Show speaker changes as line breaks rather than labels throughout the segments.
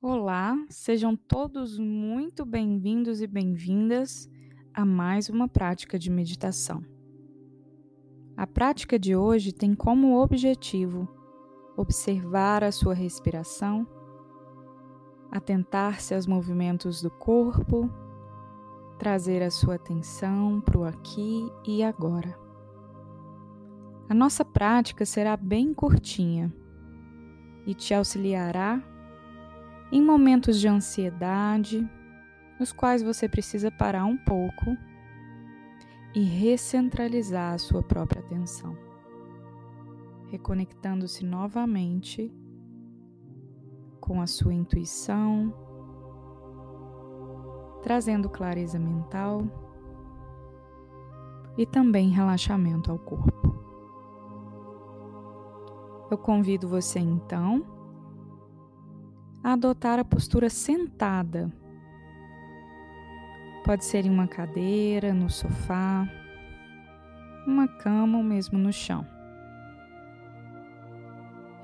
Olá, sejam todos muito bem-vindos e bem-vindas a mais uma prática de meditação. A prática de hoje tem como objetivo observar a sua respiração, atentar-se aos movimentos do corpo, trazer a sua atenção para o aqui e agora. A nossa prática será bem curtinha e te auxiliará em momentos de ansiedade, nos quais você precisa parar um pouco e recentralizar a sua própria atenção, reconectando-se novamente com a sua intuição, trazendo clareza mental e também relaxamento ao corpo. Eu convido você então a adotar a postura sentada. Pode ser em uma cadeira, no sofá, uma cama ou mesmo no chão.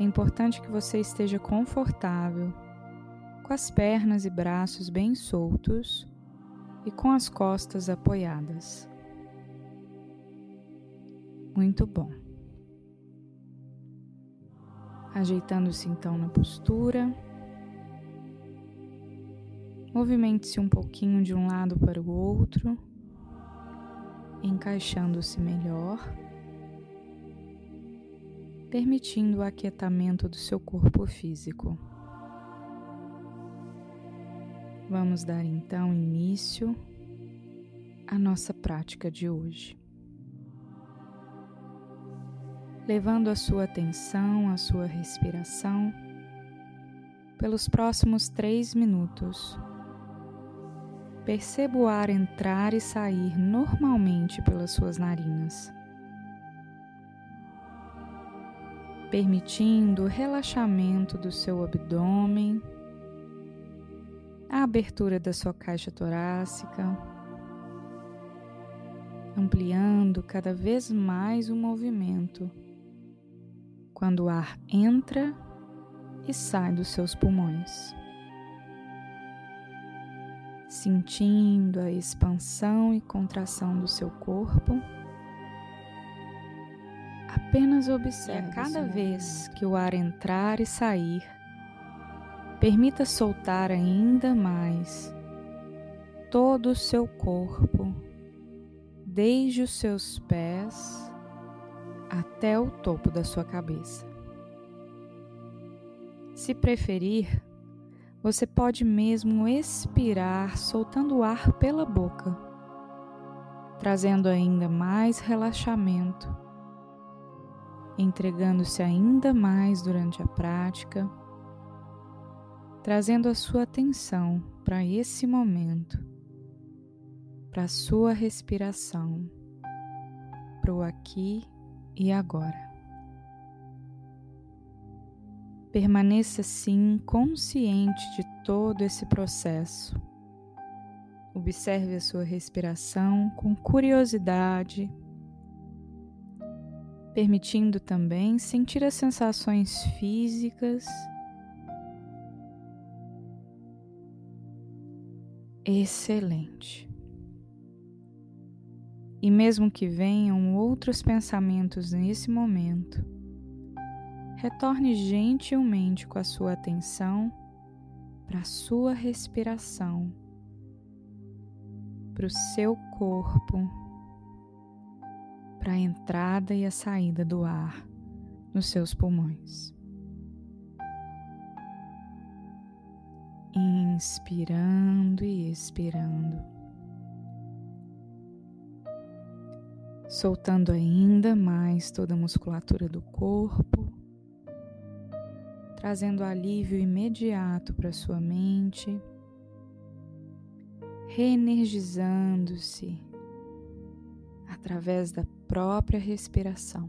É importante que você esteja confortável, com as pernas e braços bem soltos e com as costas apoiadas. Muito bom. Ajeitando-se então na postura. Movimente-se um pouquinho de um lado para o outro, encaixando-se melhor, permitindo o aquietamento do seu corpo físico. Vamos dar então início à nossa prática de hoje. Levando a sua atenção à sua respiração pelos próximos três minutos. Perceba o ar entrar e sair normalmente pelas suas narinas, permitindo o relaxamento do seu abdômen, a abertura da sua caixa torácica, ampliando cada vez mais o movimento quando o ar entra e sai dos seus pulmões sentindo a expansão e contração do seu corpo. Apenas observe. E a cada vez que o ar entrar e sair, permita soltar ainda mais todo o seu corpo, desde os seus pés até o topo da sua cabeça. Se preferir, você pode mesmo expirar soltando o ar pela boca, trazendo ainda mais relaxamento, entregando-se ainda mais durante a prática, trazendo a sua atenção para esse momento, para a sua respiração, para o aqui e agora. Permaneça sim consciente de todo esse processo. Observe a sua respiração com curiosidade, permitindo também sentir as sensações físicas. Excelente. E mesmo que venham outros pensamentos nesse momento, retorne gentilmente com a sua atenção para a sua respiração, para o seu corpo, para a entrada e a saída do ar nos seus pulmões. Inspirando e expirando. Soltando ainda mais toda a musculatura do corpo trazendo alívio imediato para sua mente, reenergizando-se através da própria respiração.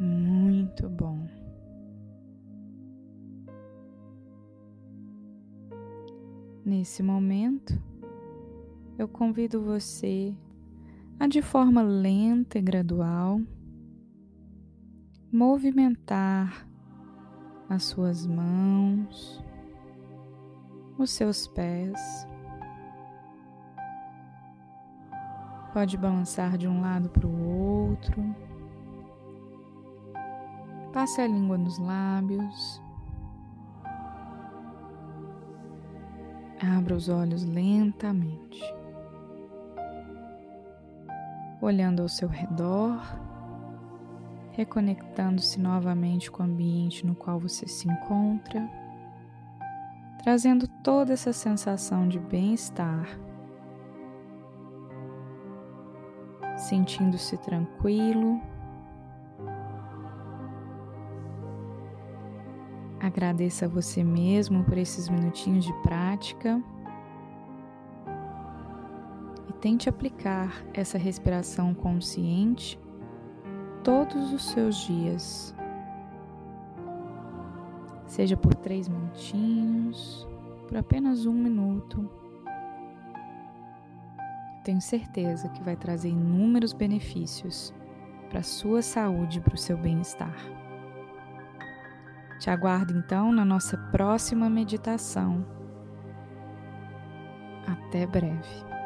Muito bom. Nesse momento, eu convido você a, de forma lenta e gradual, movimentar as suas mãos, os seus pés. Pode balançar de um lado para o outro. Passe a língua nos lábios. Abra os olhos lentamente, olhando ao seu redor, reconectando-se novamente com o ambiente no qual você se encontra, trazendo toda essa sensação de bem-estar, sentindo-se tranquilo Agradeça a você mesmo por esses minutinhos de prática e tente aplicar essa respiração consciente todos os seus dias. Seja por três minutinhos, por apenas um minuto. Tenho certeza que vai trazer inúmeros benefícios para a sua saúde e para o seu bem-estar. Te aguardo então na nossa próxima meditação. Até breve.